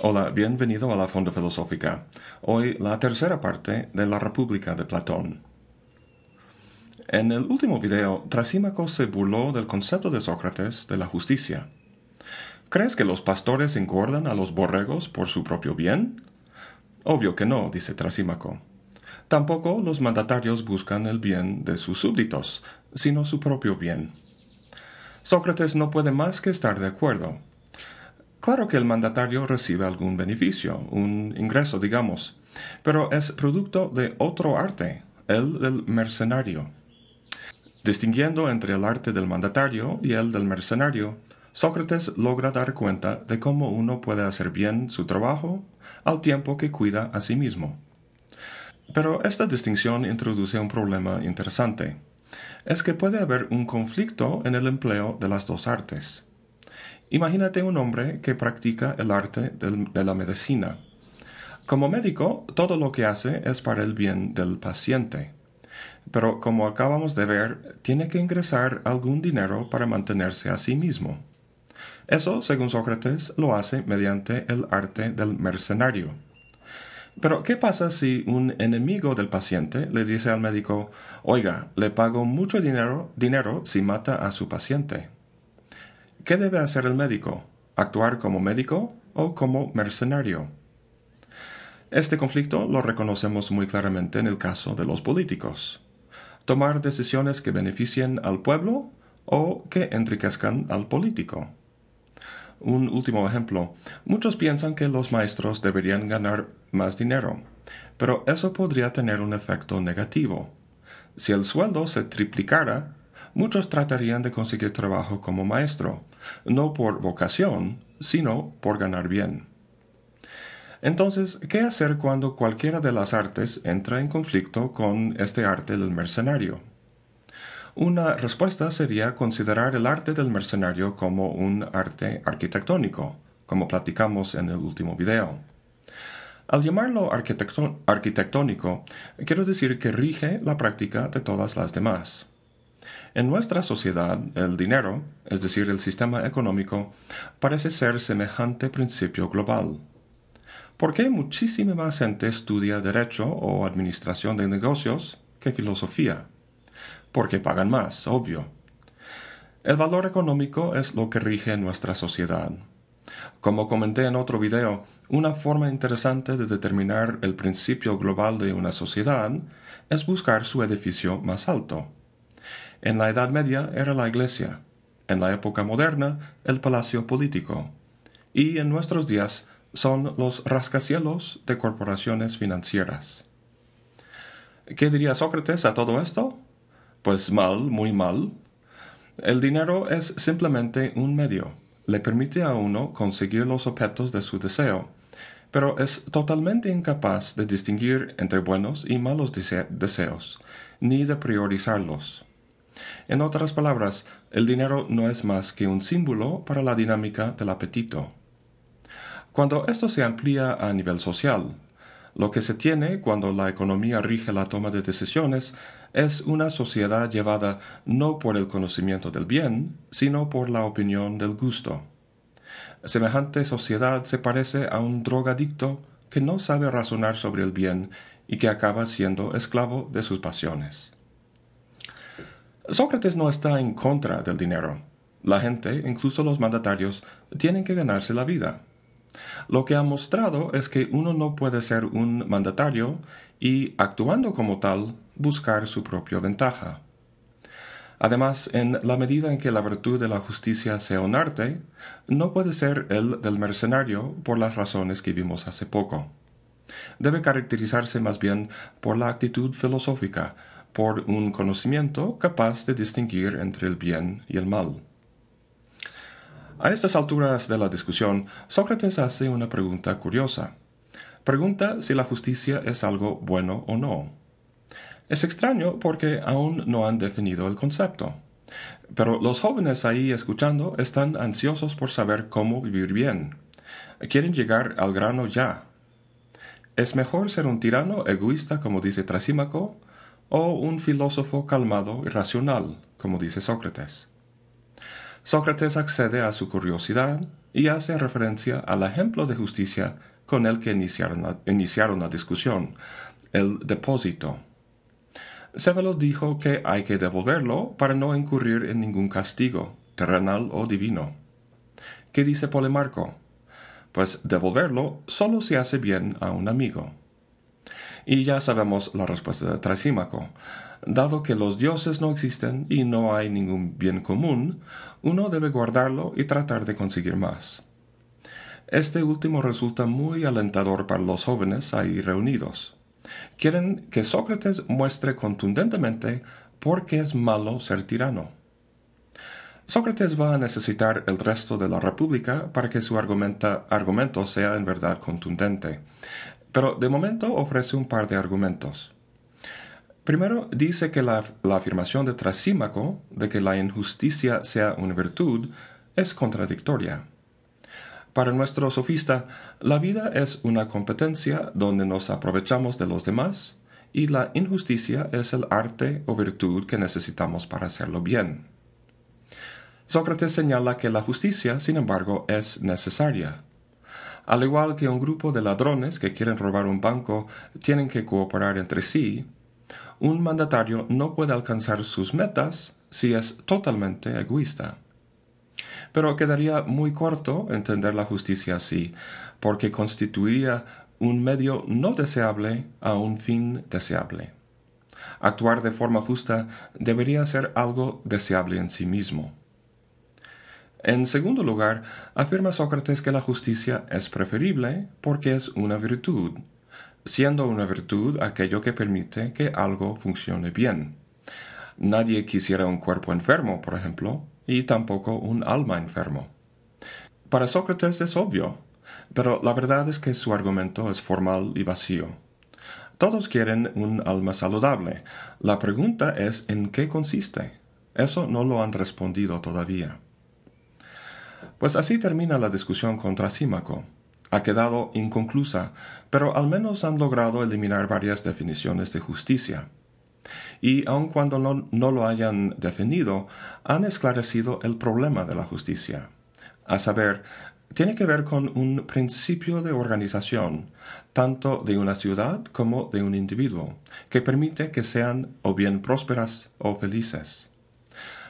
Hola, bienvenido a la Fonda Filosófica. Hoy la tercera parte de la República de Platón. En el último video, Trasímaco se burló del concepto de Sócrates de la justicia. ¿Crees que los pastores engordan a los borregos por su propio bien? Obvio que no, dice Trasímaco. Tampoco los mandatarios buscan el bien de sus súbditos, sino su propio bien. Sócrates no puede más que estar de acuerdo. Claro que el mandatario recibe algún beneficio, un ingreso, digamos, pero es producto de otro arte, el del mercenario. Distinguiendo entre el arte del mandatario y el del mercenario, Sócrates logra dar cuenta de cómo uno puede hacer bien su trabajo al tiempo que cuida a sí mismo. Pero esta distinción introduce un problema interesante. Es que puede haber un conflicto en el empleo de las dos artes. Imagínate un hombre que practica el arte de la medicina. Como médico, todo lo que hace es para el bien del paciente. Pero como acabamos de ver, tiene que ingresar algún dinero para mantenerse a sí mismo. Eso, según Sócrates, lo hace mediante el arte del mercenario. Pero, ¿qué pasa si un enemigo del paciente le dice al médico, oiga, le pago mucho dinero, dinero si mata a su paciente? ¿Qué debe hacer el médico? ¿Actuar como médico o como mercenario? Este conflicto lo reconocemos muy claramente en el caso de los políticos. Tomar decisiones que beneficien al pueblo o que enriquezcan al político. Un último ejemplo. Muchos piensan que los maestros deberían ganar más dinero, pero eso podría tener un efecto negativo. Si el sueldo se triplicara, muchos tratarían de conseguir trabajo como maestro, no por vocación, sino por ganar bien. Entonces, ¿qué hacer cuando cualquiera de las artes entra en conflicto con este arte del mercenario? Una respuesta sería considerar el arte del mercenario como un arte arquitectónico, como platicamos en el último video. Al llamarlo arquitectónico, quiero decir que rige la práctica de todas las demás. En nuestra sociedad, el dinero, es decir, el sistema económico, parece ser semejante principio global. ¿Por qué muchísima más gente estudia derecho o administración de negocios que filosofía? Porque pagan más, obvio. El valor económico es lo que rige nuestra sociedad. Como comenté en otro video, una forma interesante de determinar el principio global de una sociedad es buscar su edificio más alto. En la Edad Media era la iglesia, en la época moderna el palacio político, y en nuestros días son los rascacielos de corporaciones financieras. ¿Qué diría Sócrates a todo esto? Pues mal, muy mal. El dinero es simplemente un medio. Le permite a uno conseguir los objetos de su deseo, pero es totalmente incapaz de distinguir entre buenos y malos deseos, ni de priorizarlos. En otras palabras, el dinero no es más que un símbolo para la dinámica del apetito. Cuando esto se amplía a nivel social, lo que se tiene cuando la economía rige la toma de decisiones es una sociedad llevada no por el conocimiento del bien, sino por la opinión del gusto. Semejante sociedad se parece a un drogadicto que no sabe razonar sobre el bien y que acaba siendo esclavo de sus pasiones. Sócrates no está en contra del dinero. La gente, incluso los mandatarios, tienen que ganarse la vida. Lo que ha mostrado es que uno no puede ser un mandatario y, actuando como tal, buscar su propia ventaja. Además, en la medida en que la virtud de la justicia sea un arte, no puede ser el del mercenario por las razones que vimos hace poco. Debe caracterizarse más bien por la actitud filosófica, por un conocimiento capaz de distinguir entre el bien y el mal. A estas alturas de la discusión, Sócrates hace una pregunta curiosa. Pregunta si la justicia es algo bueno o no. Es extraño porque aún no han definido el concepto. Pero los jóvenes ahí escuchando están ansiosos por saber cómo vivir bien. Quieren llegar al grano ya. ¿Es mejor ser un tirano egoísta como dice Trasímaco o un filósofo calmado y racional, como dice Sócrates. Sócrates accede a su curiosidad y hace referencia al ejemplo de justicia con el que iniciaron la, discusión, el depósito. Cévelo dijo que hay que devolverlo para no incurrir en ningún castigo, terrenal o divino. ¿Qué dice Polimarco? Pues devolverlo solo se hace bien a un amigo. Y ya sabemos la respuesta de Trasímaco. Dado que los dioses no existen y no hay ningún bien común, uno debe guardarlo y tratar de conseguir más. Este último resulta muy alentador para los jóvenes ahí reunidos. Quieren que Sócrates muestre contundentemente por qué es malo ser tirano. Sócrates va a necesitar el resto de la República para que su argumento sea en verdad contundente, pero de momento ofrece un par de argumentos. Primero, dice que la, afirmación de Trasímaco de que la injusticia sea una virtud es contradictoria. Para nuestro sofista, la vida es una competencia donde nos aprovechamos de los demás y la injusticia es el arte o virtud que necesitamos para hacerlo bien. Sócrates señala que la justicia, sin embargo, es necesaria. Al igual que un grupo de ladrones que quieren robar un banco tienen que cooperar entre sí, un mandatario no puede alcanzar sus metas si es totalmente egoísta. Pero quedaría muy corto entender la justicia así, porque constituiría un medio no deseable a un fin deseable. Actuar de forma justa debería ser algo deseable en sí mismo. En segundo lugar, afirma Sócrates que la justicia es preferible porque es una virtud, siendo una virtud aquello que permite que algo funcione bien. Nadie quisiera un cuerpo enfermo, por ejemplo, y tampoco un alma enfermo. Para Sócrates es obvio, pero la verdad es que su argumento es formal y vacío. Todos quieren un alma saludable. La pregunta es en qué consiste. Eso no lo han respondido todavía. Pues así termina la discusión contra Símaco ha quedado inconclusa, pero al menos han logrado eliminar varias definiciones de justicia. Y aun cuando no, lo hayan definido, han esclarecido el problema de la justicia. A saber, tiene que ver con un principio de organización, tanto de una ciudad como de un individuo, que permite que sean o bien prósperas o felices.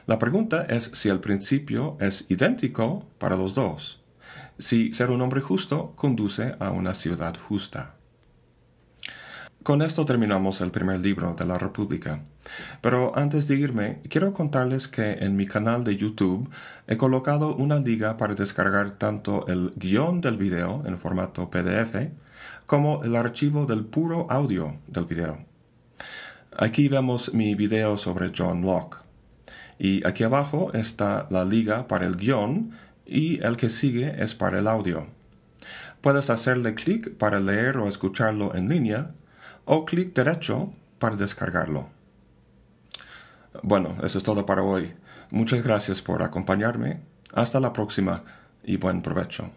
La pregunta es si el principio es idéntico para los dos si ser un hombre justo conduce a una ciudad justa. Con esto terminamos el primer libro de la República. Pero antes de irme, quiero contarles que en mi canal de YouTube he colocado una liga para descargar tanto el guion del video en formato PDF como el archivo del puro audio del video. Aquí vemos mi video sobre John Locke. Y aquí abajo está la liga para el guion y el que sigue es para el audio. Puedes hacerle clic para leer o escucharlo en línea o clic derecho para descargarlo. Bueno, eso es todo para hoy. Muchas gracias por acompañarme. Hasta la próxima y buen provecho.